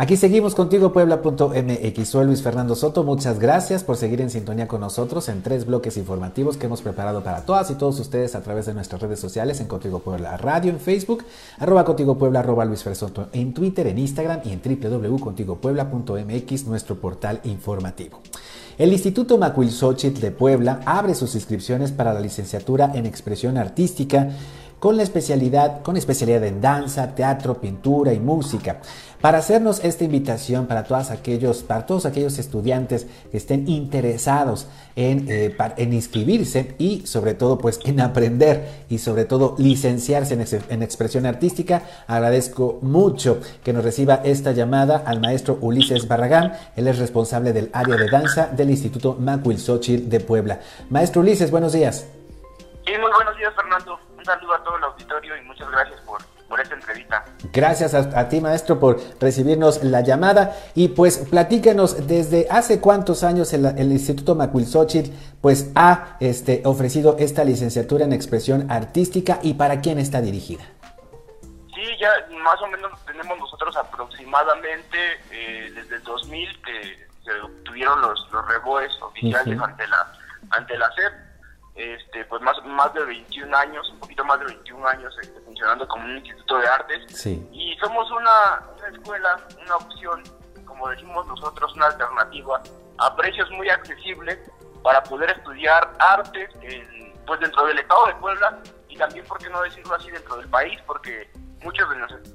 Aquí seguimos contigo puebla.mx. Soy Luis Fernando Soto. Muchas gracias por seguir en sintonía con nosotros en tres bloques informativos que hemos preparado para todas y todos ustedes a través de nuestras redes sociales en Contigo Puebla Radio en Facebook, arroba Contigo Puebla, arroba Luis Soto en Twitter, en Instagram y en www.contigopuebla.mx, nuestro portal informativo. El Instituto Macuilxochitl de Puebla abre sus inscripciones para la licenciatura en expresión artística con la especialidad, con especialidad en danza, teatro, pintura y música. Para hacernos esta invitación para, todos aquellos, para todos aquellos estudiantes que estén interesados en, eh, en, inscribirse y sobre todo pues en aprender y sobre todo licenciarse en, expresión artística, agradezco mucho que nos reciba esta llamada al maestro Ulises Barragán. Él es responsable del área de danza del Instituto Macuilxochitl de Puebla. Maestro Ulises, buenos días. Sí, muy buenos días, Fernando saludo a todo el auditorio y muchas gracias por, por esta entrevista. Gracias a, ti, maestro, por recibirnos la llamada. Y pues platícanos, ¿desde hace cuántos años el, Instituto Macuilxochitl pues, ha este, ofrecido esta licenciatura en expresión artística y para quién está dirigida? Sí, ya más o menos tenemos nosotros aproximadamente eh, desde el 2000 que se obtuvieron los, los reboes oficiales ante la ante la SEP este, pues más, más de 21 años, un poquito más de 21 años este, funcionando como un instituto de artes. Y somos una, escuela, una opción, como decimos nosotros, una alternativa a precios muy accesibles para poder estudiar artes pues dentro del estado de Puebla y también, por qué no decirlo así, dentro del país, porque muchos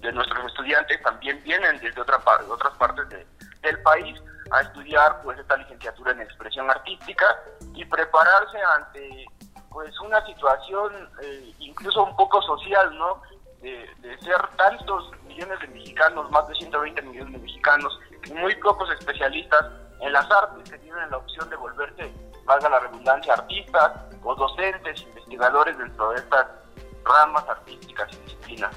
de, nuestros estudiantes también vienen desde otra, de otras partes del país a estudiar pues esta licenciatura en expresión artística y prepararse ante pues una situación eh, incluso un poco social, ¿no? De, ser tantos millones de mexicanos, más de 120 millones de mexicanos, muy pocos especialistas en las artes que tienen la opción de volverse, valga la redundancia, artistas o docentes, investigadores dentro de estas ramas artísticas y disciplinas.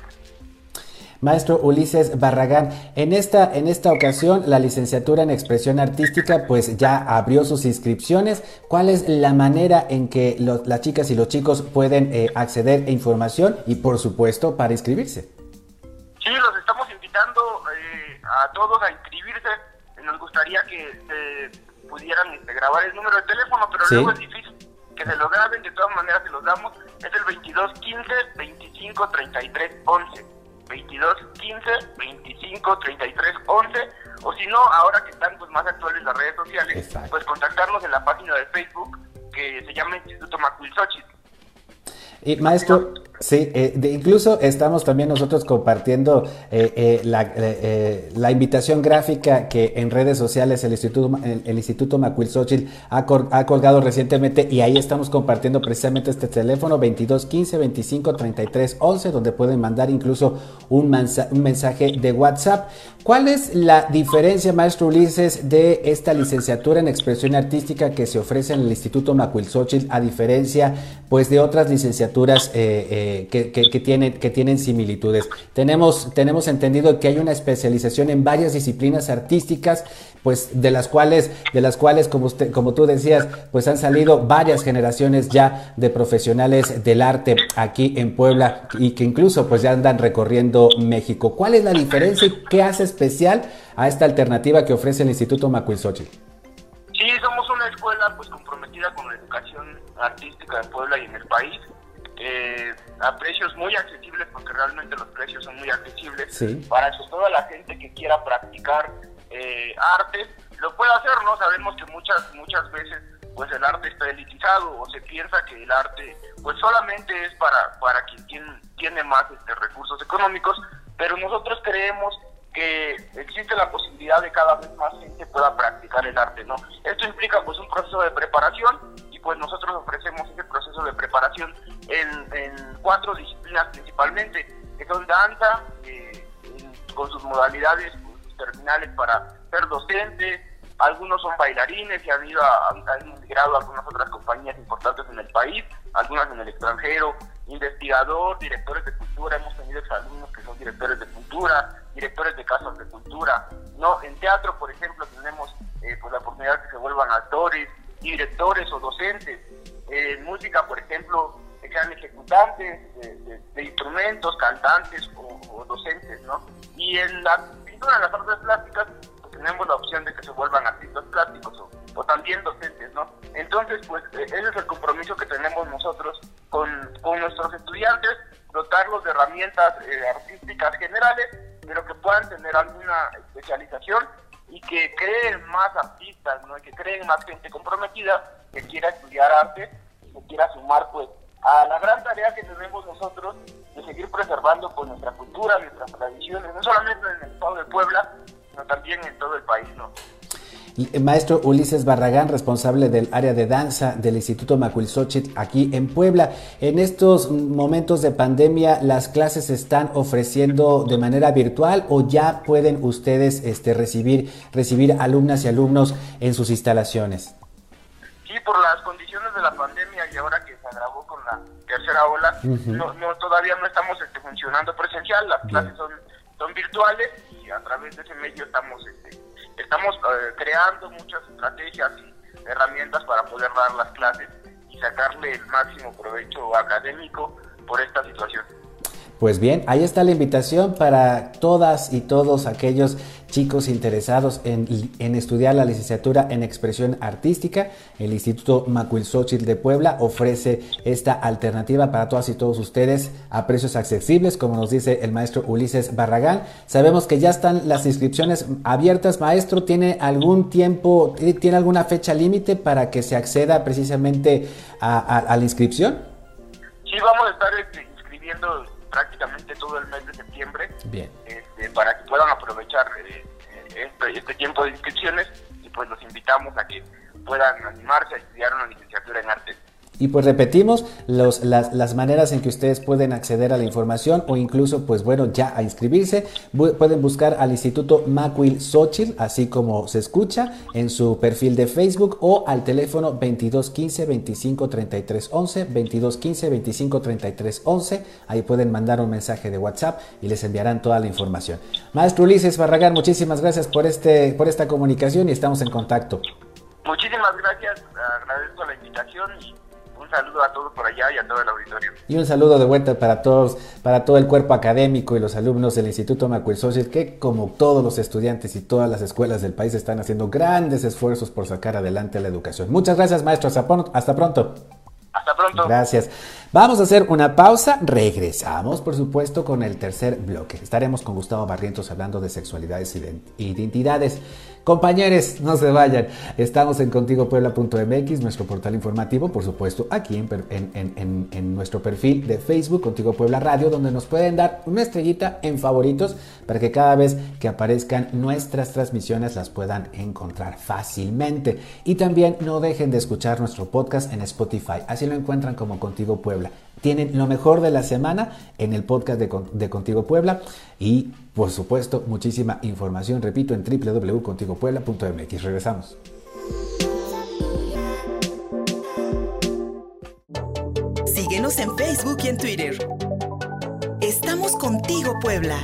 Maestro Ulises Barragán, en esta, en esta ocasión la licenciatura en expresión artística pues ya abrió sus inscripciones. ¿Cuál es la manera en que las chicas y los chicos pueden eh, acceder a información y por supuesto para inscribirse? Sí, los estamos invitando eh, a todos a inscribirse. Nos gustaría que pudieran este, grabar el número de teléfono, pero luego es difícil que se lo graben, de todas maneras se los damos. Es el 2215 25 33 11. 22 15 25 33 11 o si no, ahora que están pues, más actuales las redes sociales, pues contactarnos en la página de Facebook que se llama Instituto Macuilxochitl. Y maestro, Sí, eh, incluso estamos también nosotros compartiendo eh, eh, la, invitación gráfica que en redes sociales el Instituto, el, ha, colgado recientemente y ahí estamos compartiendo precisamente este teléfono 2215 25 33 11 donde pueden mandar incluso un, mensaje de WhatsApp. ¿Cuál es la diferencia, maestro Ulises, de esta licenciatura en expresión artística que se ofrece en el Instituto Macuilxochitl a diferencia pues de otras licenciaturas que, tienen, similitudes. Tenemos, entendido que hay una especialización en varias disciplinas artísticas, pues de las cuales, de las cuales como, tú decías, pues han salido varias generaciones ya de profesionales del arte aquí en Puebla y que incluso pues ya andan recorriendo México. ¿Cuál es la diferencia y qué hace especial a esta alternativa que ofrece el Instituto Macuilxochitl? Sí, somos una escuela pues comprometida con la educación artística en Puebla y en el país eh, a precios muy accesibles, porque realmente los precios son muy accesibles, para que toda la gente que quiera practicar eh, arte lo pueda hacer, ¿no? Sabemos que muchas, muchas veces pues el arte está elitizado o se piensa que el arte pues solamente es para, para quien tiene, tiene más este, recursos económicos, pero nosotros creemos que existe la posibilidad de cada vez más gente pueda practicar el arte, ¿no? Esto implica pues un proceso de preparación pues nosotros ofrecemos ese proceso de preparación en, cuatro disciplinas principalmente, que son danza, eh, con sus modalidades, sus terminales para ser docentes, algunos son bailarines y han ido a, han a algunas otras compañías importantes en el país, algunas en el extranjero, investigador, directores de cultura, hemos tenido exalumnos que son directores cultura, directores de casas de cultura, ¿no? En teatro, por ejemplo, tenemos eh, pues la oportunidad de que se vuelvan actores, directores o docentes. en música, por ejemplo, que sean ejecutantes de, instrumentos, cantantes o, docentes, ¿no? Y en la pintura, las artes plásticas, pues, tenemos la opción de que se vuelvan artistas plásticos o, también docentes, ¿no? Entonces, pues e, ese es el compromiso que tenemos nosotros con, con nuestros estudiantes, dotarlos de herramientas eh, artísticas generales, pero que puedan tener alguna especialización y que creen más artistas, ¿no? Que creen más gente comprometida que quiera estudiar arte y que quiera sumar, pues, a la gran tarea que tenemos nosotros de seguir preservando pues, nuestra cultura, nuestras tradiciones, no solamente en el estado de Puebla, sino también en todo el país, ¿no? Maestro Ulises Barragán, responsable del área de danza del Instituto Macuilxochitl aquí en Puebla. En estos momentos de pandemia, ¿las clases se están ofreciendo de manera virtual o ya pueden ustedes este, recibir, recibir alumnas y alumnos en sus instalaciones? Sí, por las condiciones de la pandemia y ahora que se agravó con la tercera ola, no, todavía no estamos este, funcionando presencial, las clases son, son virtuales y a través de ese medio estamos, este, estamos eh, creando muchas estrategias y herramientas para poder dar las clases y sacarle el máximo provecho académico por esta situación. Pues bien, ahí está la invitación para todas y todos aquellos chicos interesados en, estudiar la licenciatura en expresión artística. El Instituto Macuilxochitl de Puebla ofrece esta alternativa para todas y todos ustedes a precios accesibles, como nos dice el maestro Ulises Barragán. Sabemos que ya están las inscripciones abiertas. Maestro, ¿tiene algún tiempo, tiene alguna fecha límite para que se acceda precisamente a, la inscripción? Sí, vamos a estar este, inscribiendo prácticamente todo el mes de septiembre este, para que puedan aprovechar eh, este, este, tiempo de inscripciones y pues los invitamos a que puedan animarse a estudiar una licenciatura en arte. Y pues repetimos los, las, las, maneras en que ustedes pueden acceder a la información o incluso, pues bueno, ya a inscribirse. pueden buscar al Instituto Macuil Xochitl, así como se escucha, en su perfil de Facebook o al teléfono 2215 25 33 11, 2215 25 33 11. Ahí pueden mandar un mensaje de WhatsApp y les enviarán toda la información. Maestro Ulises Barragán, muchísimas gracias por, este, por esta comunicación y estamos en contacto. Muchísimas gracias, agradezco la invitación un saludo a todos por allá y a todo el auditorio. Y un saludo de vuelta para todos, para todo el cuerpo académico y los alumnos del Instituto Macuil que como todos los estudiantes y todas las escuelas del país están haciendo grandes esfuerzos por sacar adelante la educación. Muchas gracias, maestro. Hasta pronto. Hasta pronto. Gracias. Vamos a hacer una pausa. Regresamos, por supuesto, con el tercer bloque. Estaremos con Gustavo Barrientos hablando de sexualidades e identidades. Compañeros, no se vayan. Estamos en contigopuebla.mx, nuestro portal informativo, por supuesto, aquí en, nuestro perfil de Facebook, Contigo Puebla Radio, donde nos pueden dar una estrellita en favoritos para que cada vez que aparezcan nuestras transmisiones las puedan encontrar fácilmente. Y también no dejen de escuchar nuestro podcast en Spotify. Así lo encuentran como Contigo Puebla. Tienen lo mejor de la semana en el podcast de, Contigo Puebla y, por supuesto, muchísima información, repito, en www.contigopuebla.mx. Regresamos. Síguenos en Facebook y en Twitter. Estamos contigo, Puebla.